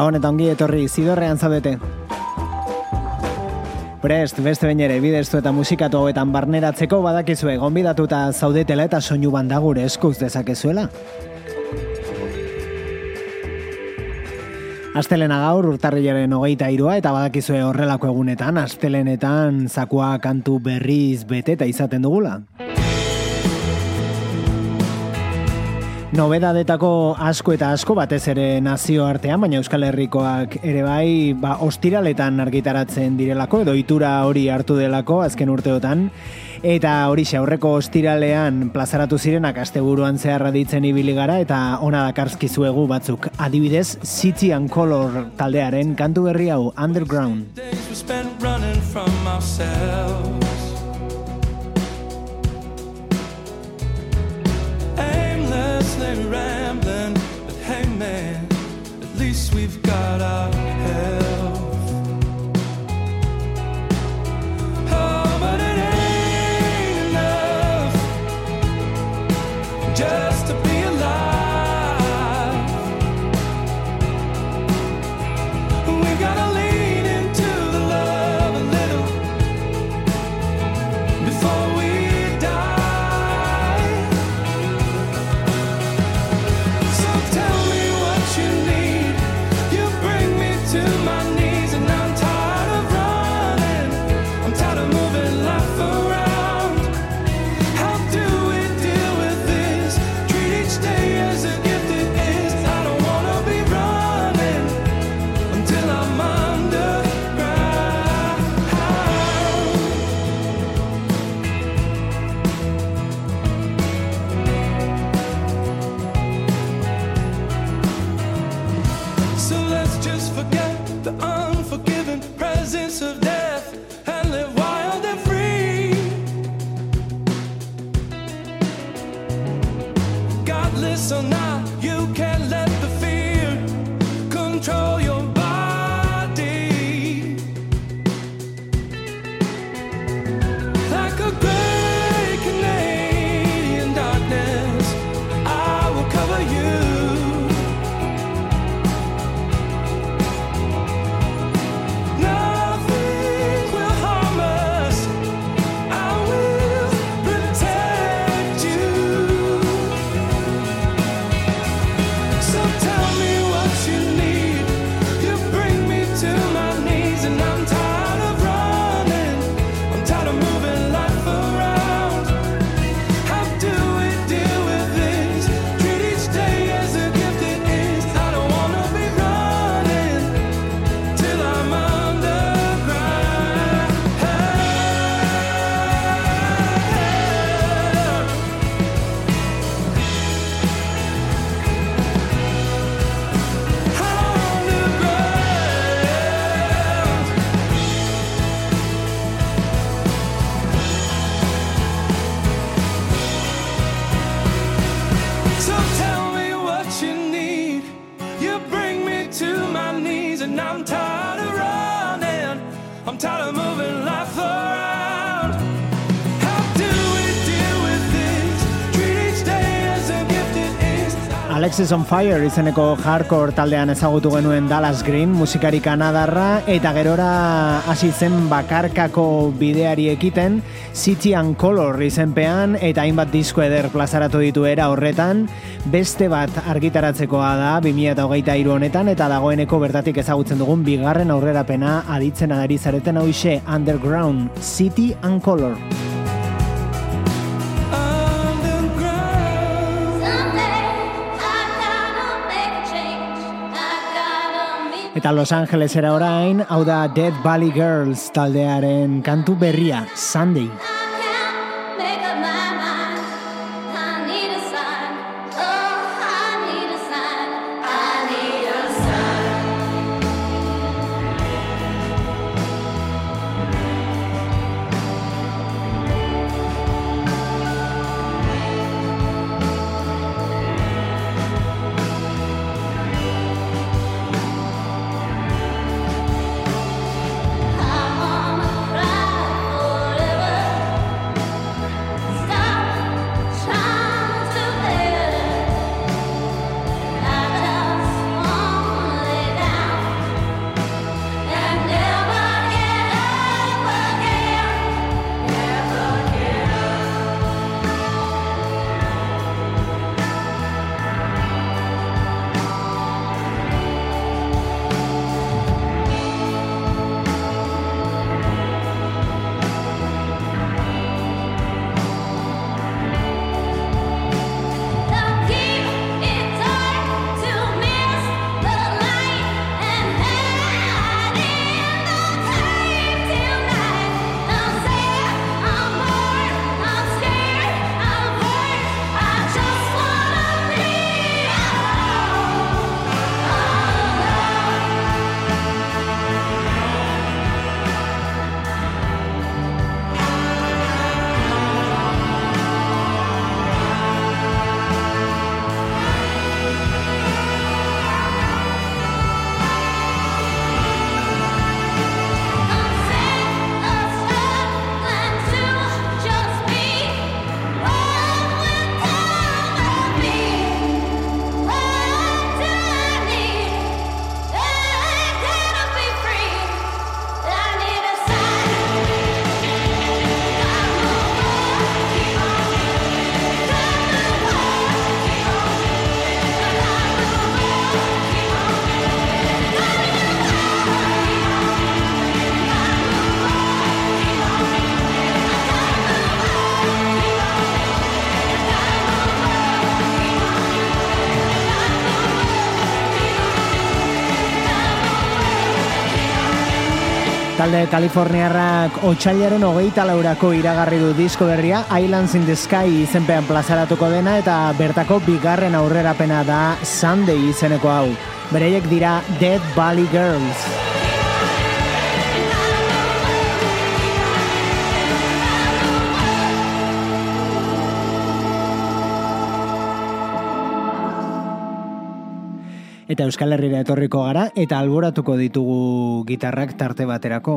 Gabon eta ongi etorri zidorrean zaudete. Prest, beste bain ere, bideztu eta musikatu hauetan barneratzeko badakizue, gonbidatuta zaudetela eta soinu bandagure eskuz dezakezuela. Astelena gaur urtarrilaren hogeita irua eta badakizue horrelako egunetan, astelenetan zakua kantu berriz bete eta izaten dugula. Nobedadetako asko eta asko batez ere nazio artean, baina Euskal Herrikoak ere bai, ba, ostiraletan argitaratzen direlako, edo itura hori hartu delako azken urteotan, eta hori aurreko ostiralean plazaratu zirenak asteburuan zeharra ditzen ibili gara, eta ona dakarzkizuegu batzuk. Adibidez, City and Color taldearen kantu berri hau, Underground. We've got our health. Alexis on Fire izeneko hardcore taldean ezagutu genuen Dallas Green musikari kanadarra eta gerora hasi zen bakarkako bideari ekiten City and Color izenpean eta hainbat disko eder plazaratu ditu era horretan beste bat argitaratzekoa da 2023 honetan eta dagoeneko bertatik ezagutzen dugun bigarren aurrerapena aditzen adari zareten hauxe Underground City and Color. Eta Los Angeles era orain, hau da Dead Valley Girls taldearen kantu berria, Sunday. Talde Kaliforniarrak otxailaren hogeita laurako iragarri du disko berria Islands in the Sky izenpean plazaratuko dena eta bertako bigarren aurrerapena da Sunday izeneko hau. Bereiek dira Dead Valley Girls. Eta Euskal Herrira etorriko gara eta alboratuko ditugu gitarrak tarte baterako.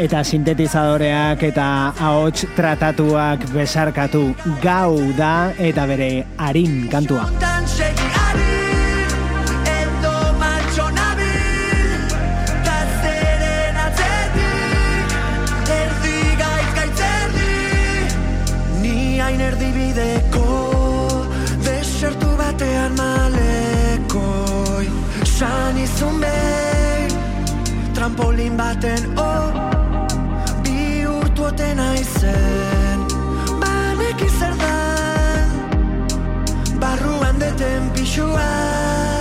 Eta sintetizadoreak eta ahots tratatuak besarkatu gau da eta bere harin kantua. Izun behin Trampolin baten oh Bihurtu oten aizen Banek izer dan Barruan deten pixuan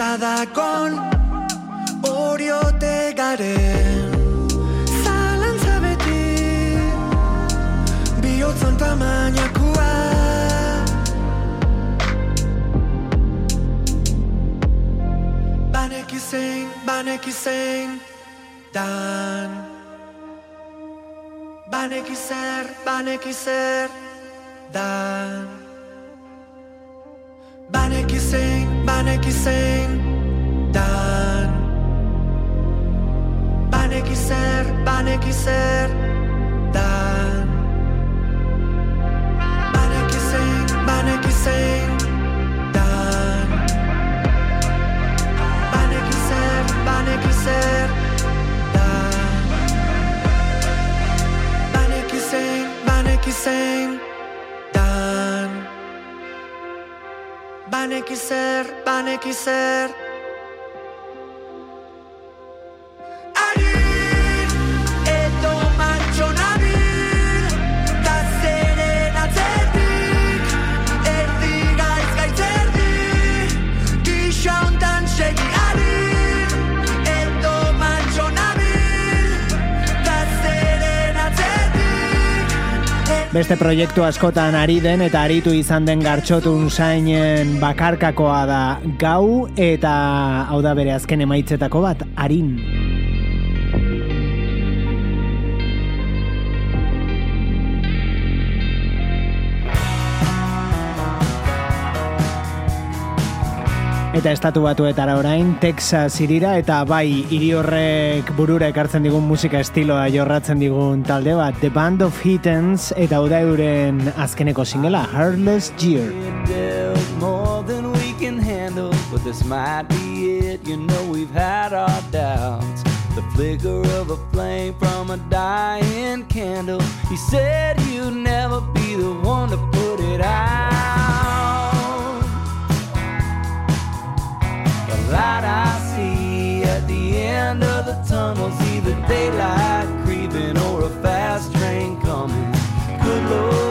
Dakon Oriote garen Zalantza beti Bihotzon tamainakua Baneki zein, baneki zein Dan. Baneki zer, baneki zer Dan Baneki zein, baneki zein Dan Baneki zer, baneki zer Dan. Baneki zein, baneki zein Dan. Baneki zer, baneki zer Dan. Baneki zein, baneki zein Dan Baneki zer, Beste proiektu askotan ari den eta aritu izan den gartxotun sainen bakarkakoa da gau eta hau da bere azken emaitzetako bat, arin. Eta estatu batuetara orain, Texas irira eta bai hiri horrek burura ekartzen digun musika estiloa jorratzen digun talde bat, The Band of Heathens eta hau da euren azkeneko singela, Heartless Year. But this might be it. You know we've had our doubts. The flicker of a flame from a dying candle. He said you'd never be the one to put it out. Light I see at the end of the tunnel's either daylight creeping or a fast train coming. Good Lord,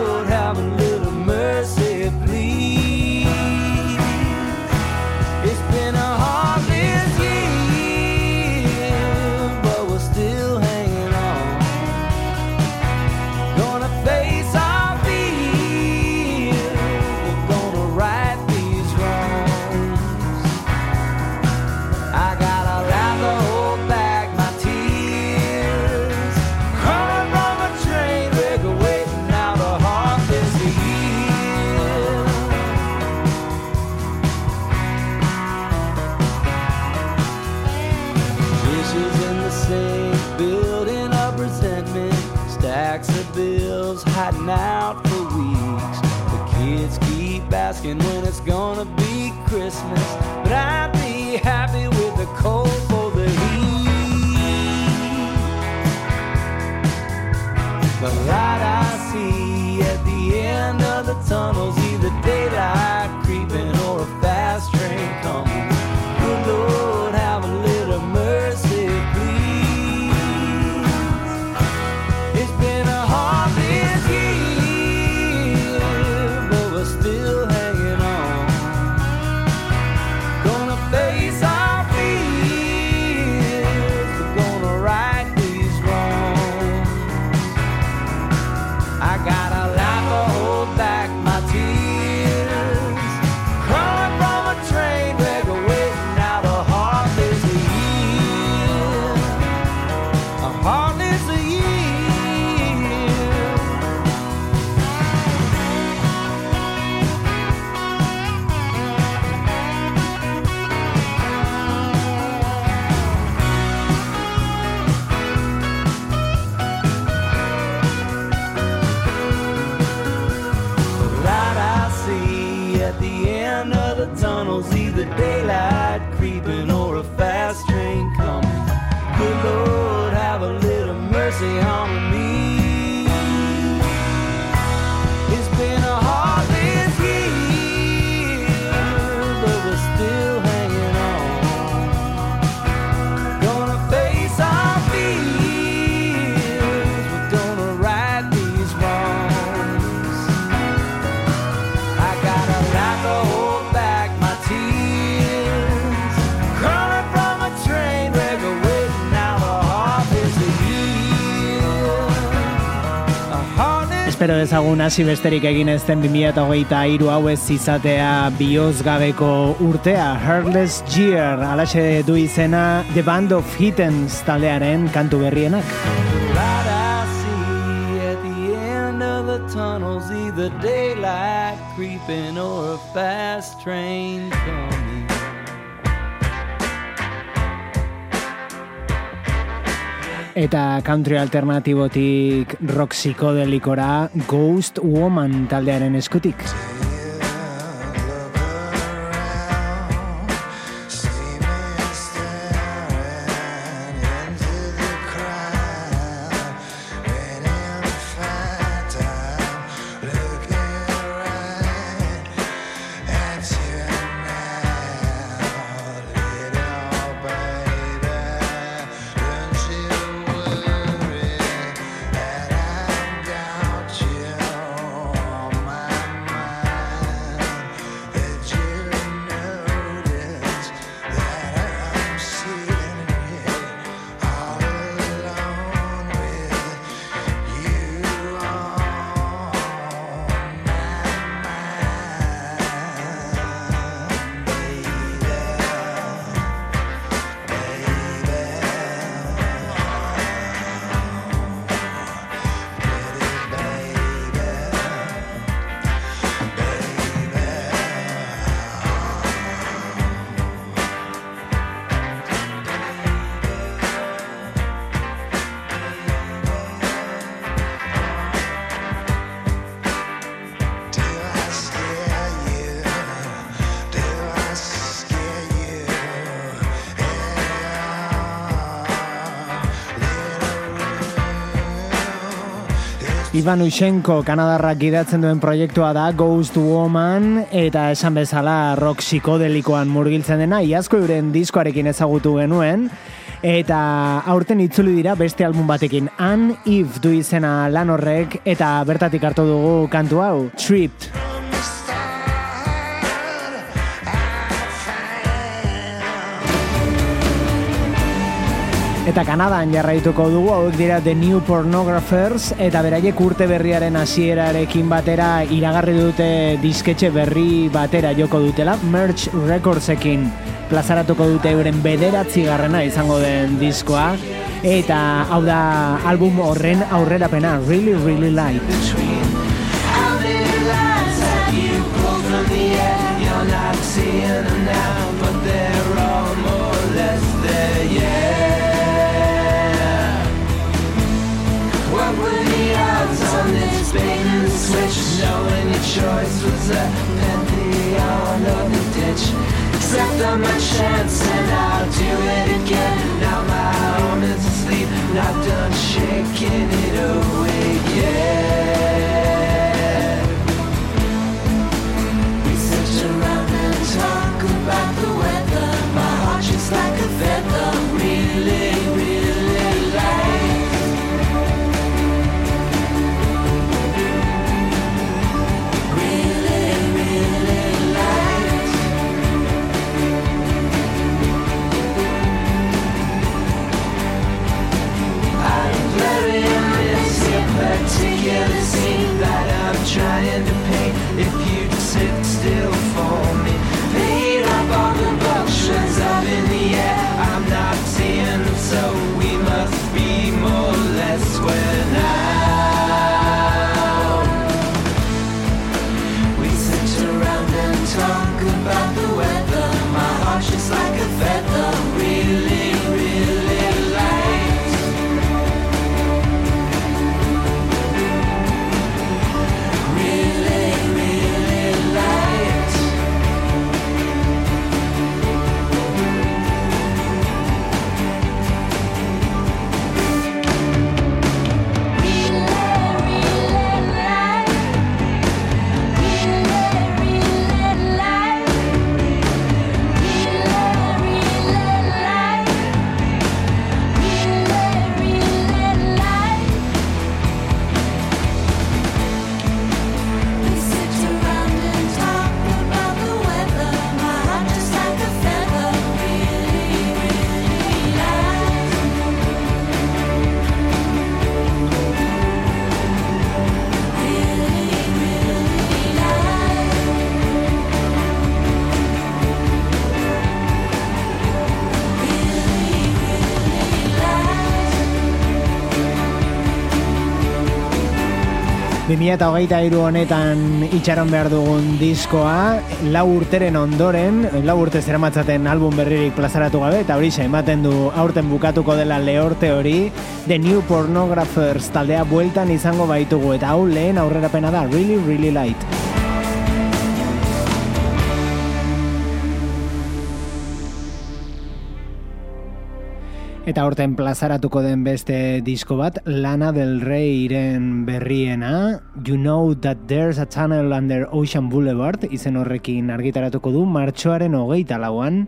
asking when it's gonna be Christmas. But I'd be happy with the cold for the heat. The light I see at the end of the tunnel's espero dezagun hasi besterik egin ez den 2008 iru hau ez izatea bioz gabeko urtea Heartless Year alaxe du izena The Band of Hittens taldearen kantu berrienak. light I see at the end of the tunnel's either daylight creeping or a fast train coming. Eta country alternatibotik rock psikodelikora Ghost Woman taldearen eskutik. Ivan Ushenko Kanadarrak gidatzen duen proiektua da Ghost Woman eta esan bezala rock psikodelikoan murgiltzen dena iazko euren diskoarekin ezagutu genuen eta aurten itzuli dira beste album batekin An If du izena lan horrek eta bertatik hartu dugu kantu hau Tripped Eta Kanadan jarraituko dugu, hauek dira The New Pornographers, eta beraiek urte berriaren hasierarekin batera iragarri dute disketxe berri batera joko dutela, Merch Recordsekin plazaratuko dute euren bederatzi garrena izango den diskoa, eta hau da album horren aurrerapena, Really Really Light. Choice was a pantheon of the ditch. Except on my chance, and I'll do it again. Now my home is asleep, not done shaking it away, yeah. 2008 iru honetan itxaron behar dugun diskoa, lau urteren ondoren, lau urte zeramatzaten album berririk plazaratu gabe, eta hori ematen du aurten bukatuko dela lehorte hori, The New Pornographers taldea bueltan izango baitugu, eta hau lehen aurrerapena da, Really Really Light. Eta horten plazaratuko den beste disko bat, Lana del Reyren berriena, You Know That There's a Tunnel Under Ocean Boulevard, izen horrekin argitaratuko du, martxoaren hogeita lauan,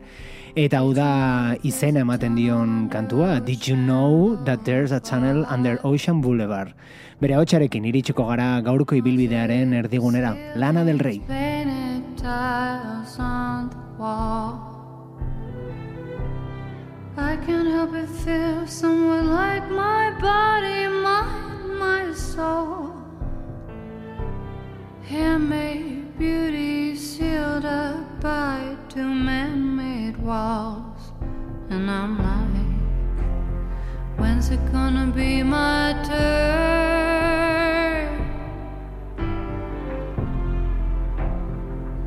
eta hau da izena ematen dion kantua, Did You Know That There's a Tunnel Under Ocean Boulevard. Bere hau iritsiko gara gaurko ibilbidearen erdigunera, Lana del Rey. I can't help but feel somewhat like my body, mind, my soul. Handmade beauty sealed up by two man-made walls, and I'm like, when's it gonna be my turn?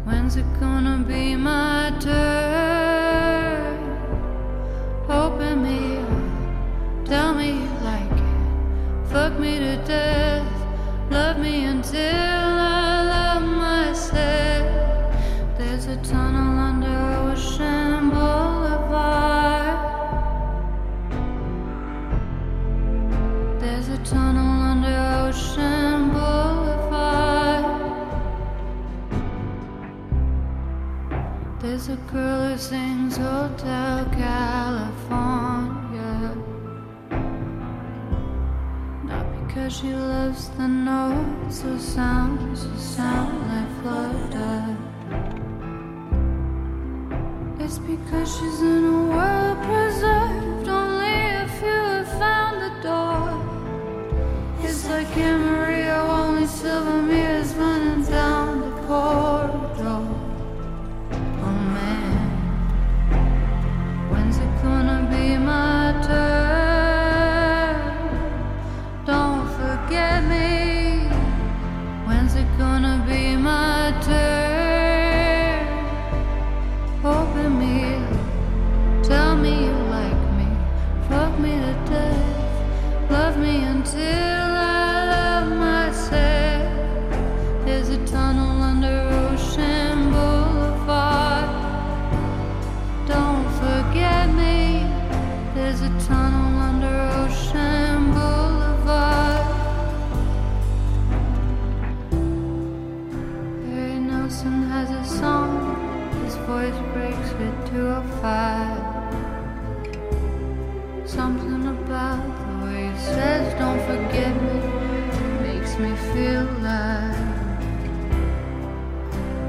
When's it gonna be my turn? Open me up, tell me you like it. Fuck me to death, love me until I love myself. There's a tunnel under Ocean Boulevard. There's a tunnel under Ocean Boulevard. There's a girl who sings Hotel California. She loves the notes or sounds that sound like Florida. It's because she's in a world voice breaks at 205. Something about the way he says, Don't forget me, makes me feel alive.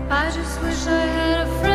I just wish I had a friend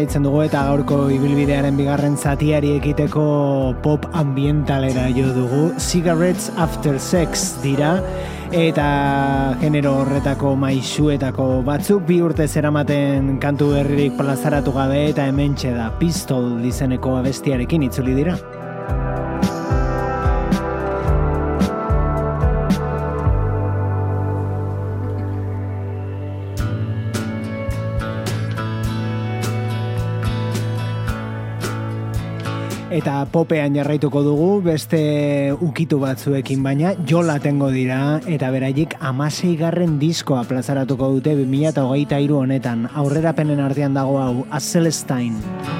jarraitzen dugu eta gaurko ibilbidearen bigarren zatiari ekiteko pop ambientalera jo dugu. Cigarettes After Sex dira eta genero horretako maisuetako batzuk bi urte zeramaten kantu berririk plazaratu gabe eta hementxe da Pistol izeneko abestiarekin itzuli dira. Eta popean jarraituko dugu, beste ukitu batzuekin baina, jola tengo dira, eta beraiek amasei garren diskoa plazaratuko dute 2008 honetan, aurrerapenen artean dago hau, Azelestain. Azelestain.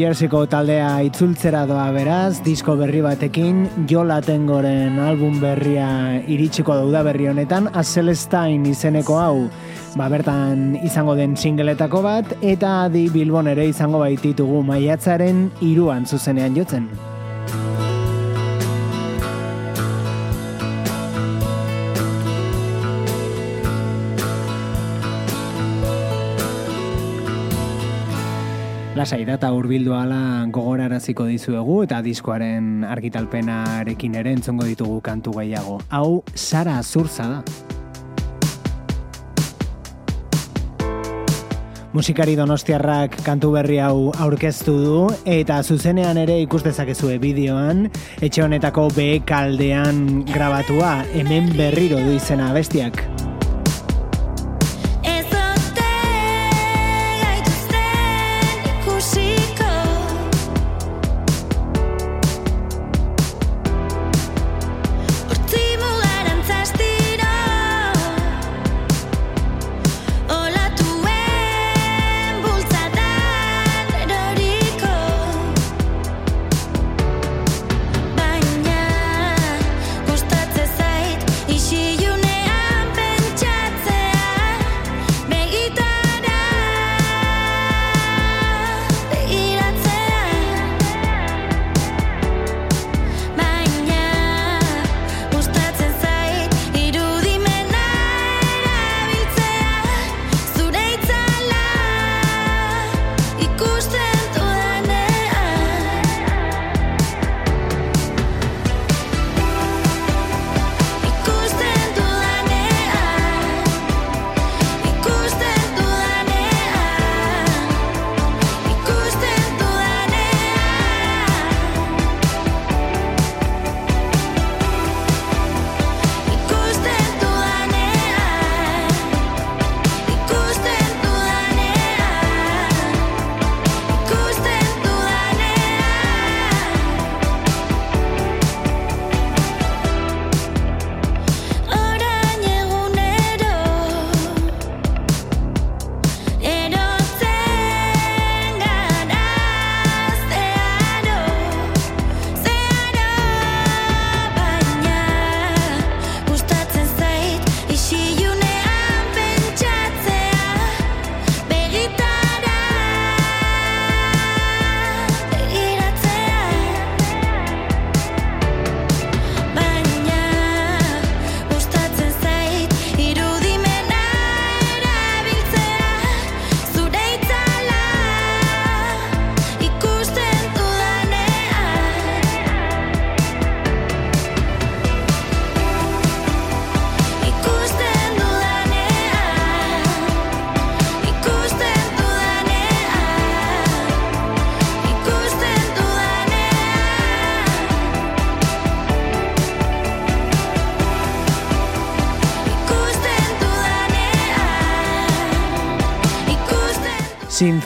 Jerseyko taldea itzultzera doa beraz, disko berri batekin, Jola Tengoren album berria iritsiko dauda berri honetan, A Celestine izeneko hau, ba bertan izango den singletako bat, eta adi Bilbon ere izango baititugu maiatzaren iruan zuzenean jotzen. Lasai data hurbildu ala gogoraraziko dizuegu eta diskoaren argitalpenarekin ere entzongo ditugu kantu gehiago. Hau Sara Azurza da. Musikari donostiarrak kantu berri hau aurkeztu du eta zuzenean ere ikus dezakezue bideoan etxe honetako B kaldean grabatua hemen berriro du izena bestiak.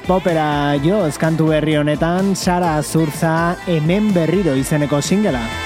Popera jo kantu berri honetan Sara Azurza hemen berriro izeneko singela.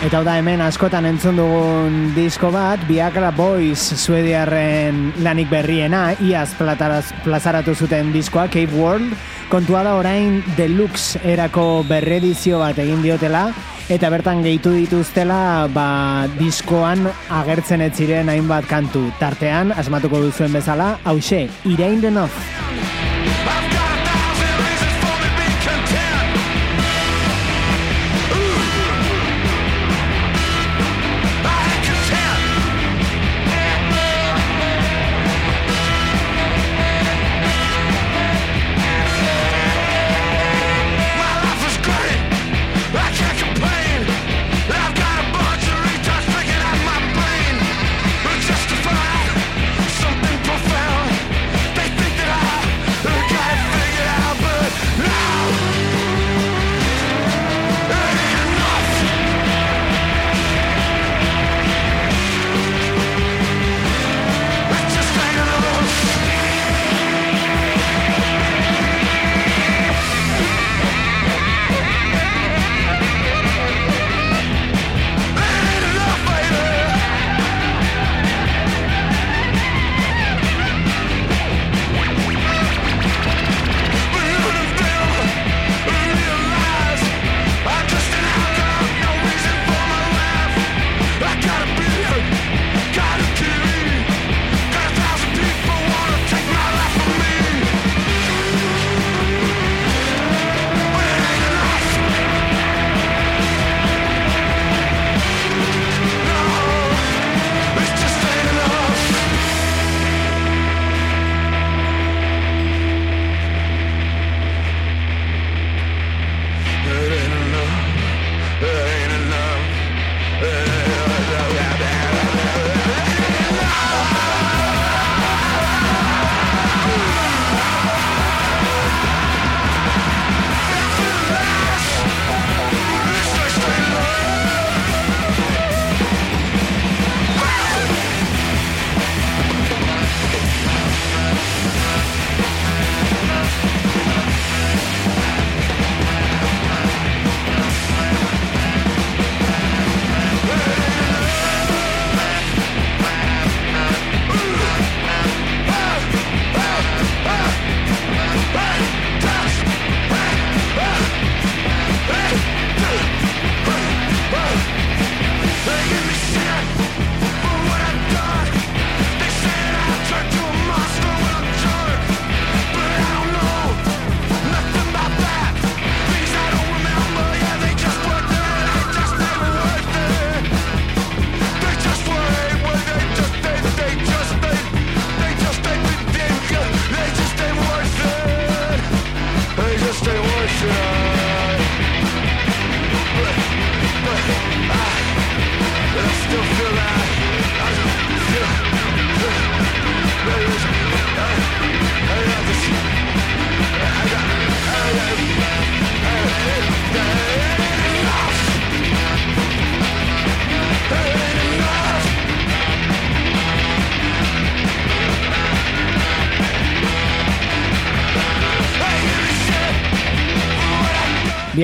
Eta da hemen askotan entzun dugun disko bat, Viagra Boys suediarren lanik berriena, iaz plataraz, plazaratu zuten diskoa, Cave World, kontua da orain deluxe erako berredizio bat egin diotela, eta bertan gehitu dituztela ba, diskoan agertzen ez ziren hainbat kantu. Tartean, asmatuko duzuen bezala, hause, irain enough.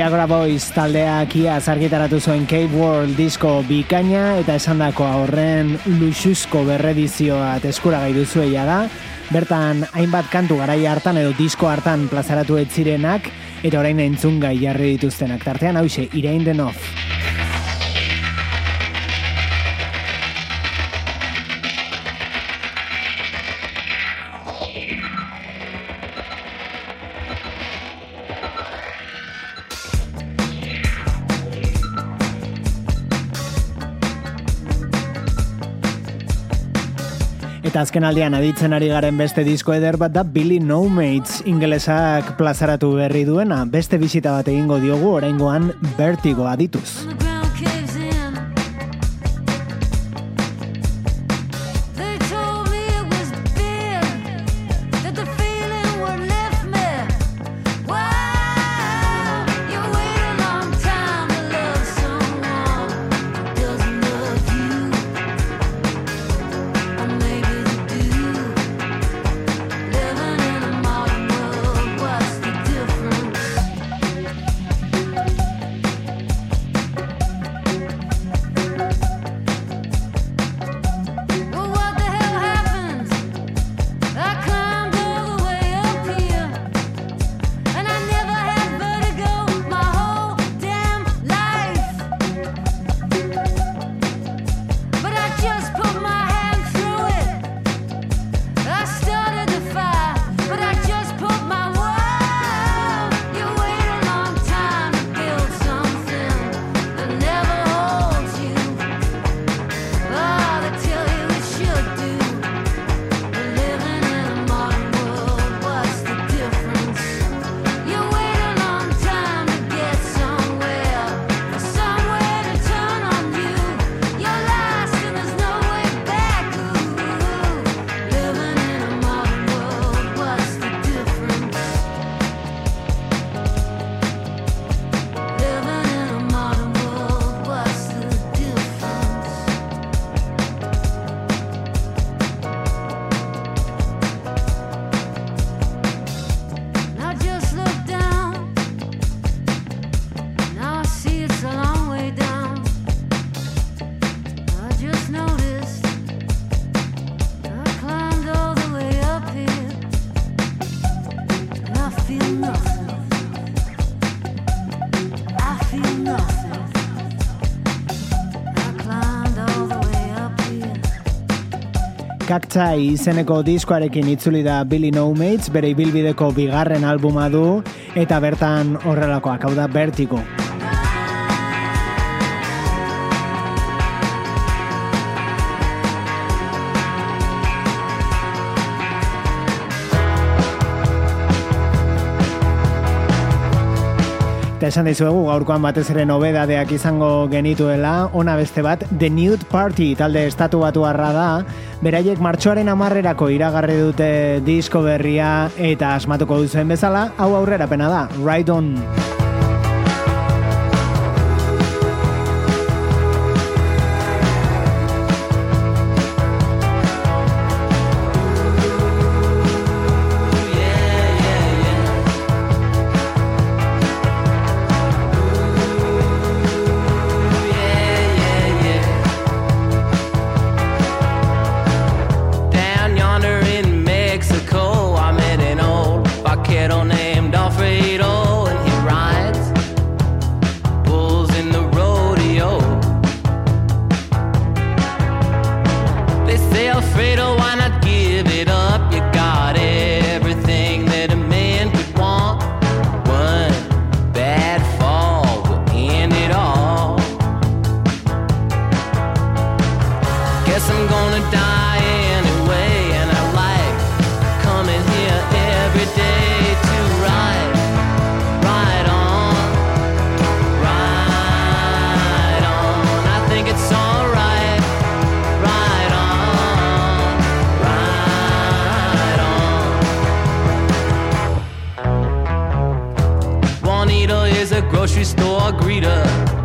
Viagra Boys taldeak ia zarkitaratu zuen Cape World disko bikaina eta esandako horren luxuzko berredizioa eskura gai duzueia da. Bertan, hainbat kantu garai hartan edo disko hartan plazaratu etzirenak eta orain entzun gai jarri dituztenak. Tartean hause, irain Denoff. Eta azken aldean aditzen ari garen beste disko eder bat da Billy No Mates ingelesak plazaratu berri duena. Beste bisita bat egingo diogu oraingoan bertigo adituz. Emaitza izeneko diskoarekin itzuli da Billy No Mates, bere ibilbideko bigarren albuma du, eta bertan horrelakoak, hau da Vertigo. Eta esan dizuegu gaurkoan batez ere nobedadeak izango genituela, ona beste bat The Nude Party talde estatu batu harra da, beraiek martxoaren amarrerako iragarri dute disko berria eta asmatuko duzuen bezala, hau aurrera pena da, Ride On. grocery store greeter.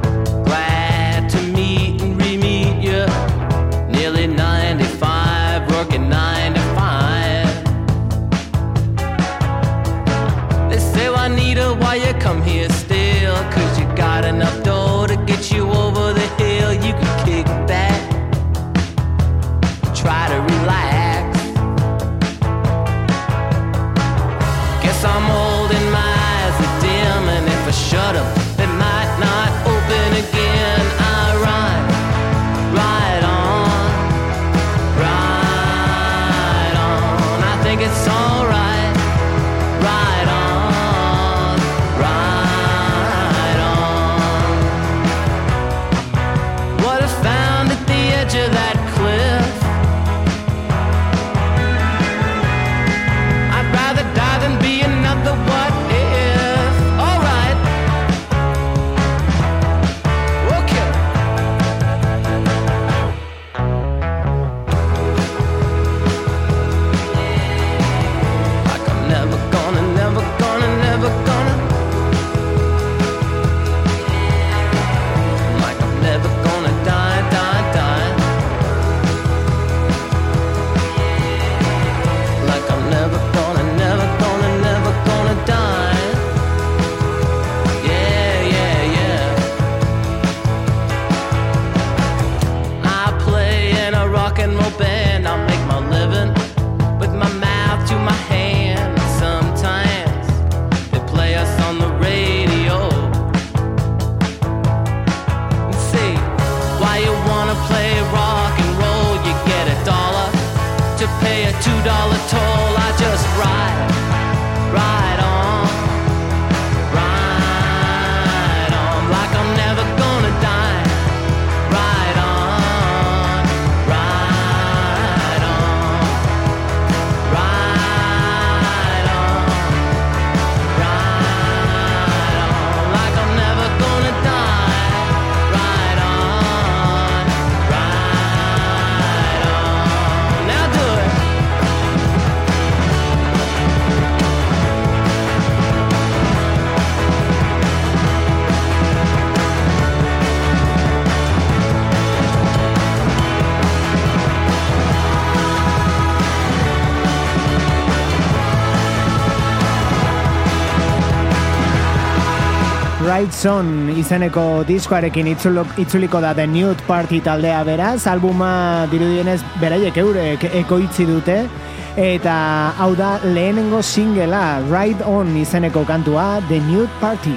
Son izeneko diskoarekin itzulo, itzuliko da The Nude Party taldea beraz, albuma dirudienez beraiek eurek ekoitzi dute, eta hau da lehenengo singela Ride On izeneko kantua The Nude Party.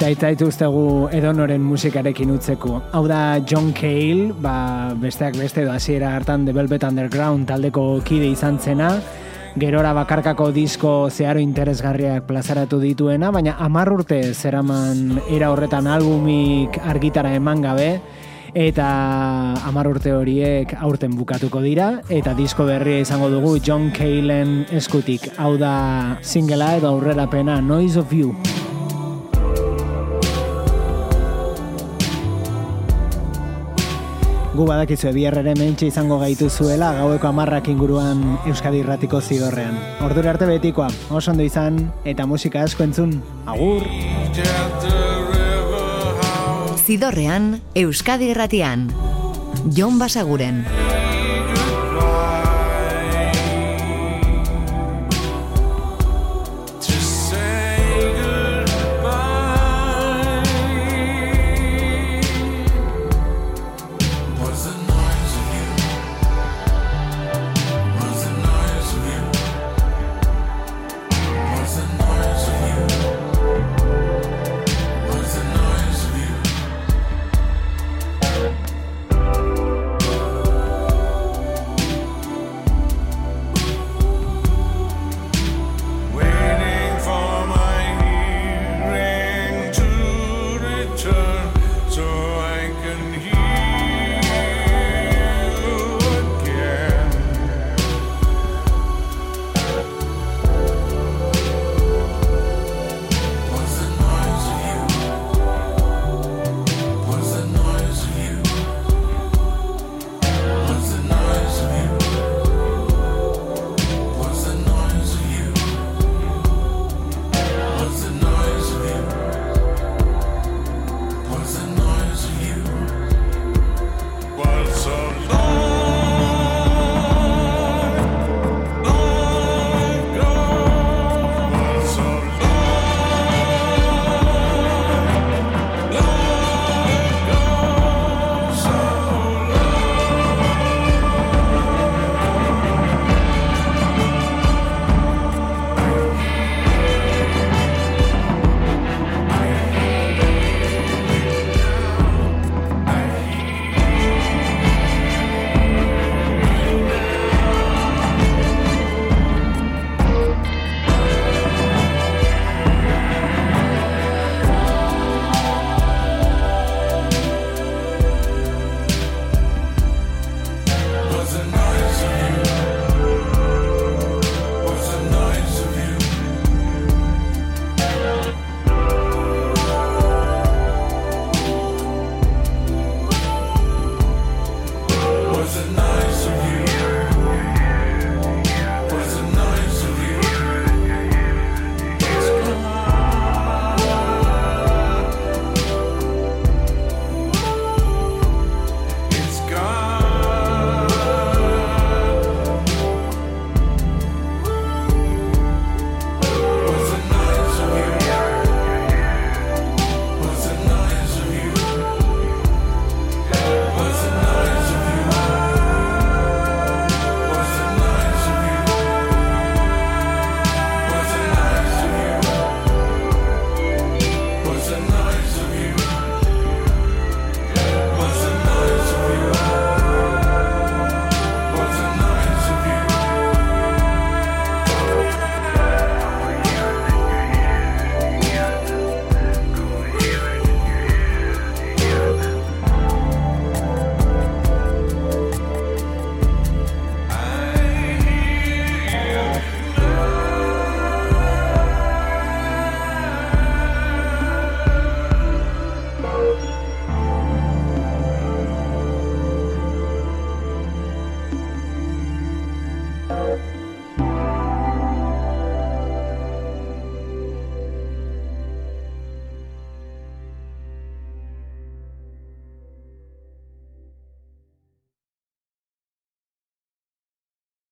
Eta itzaituztegu edonoren musikarekin utzeko. Hau da John Cale, ba, besteak beste edo hasiera hartan The Velvet Underground taldeko kide izan zena, gerora bakarkako disko zeharo interesgarriak plazaratu dituena, baina hamar urte zeraman era horretan albumik argitara eman gabe, eta hamar urte horiek aurten bukatuko dira, eta disko berria izango dugu John Calen eskutik. Hau da singela edo aurrerapena Noise of You. Gu badakizu biarrere mentxe izango gaitu zuela gaueko amarrak inguruan Euskadi Irratiko zidorrean. Ordura arte betikoa, oso ondo izan, eta musika asko entzun. Agur! Zidorrean, Euskadi Irratian. Jon Basaguren.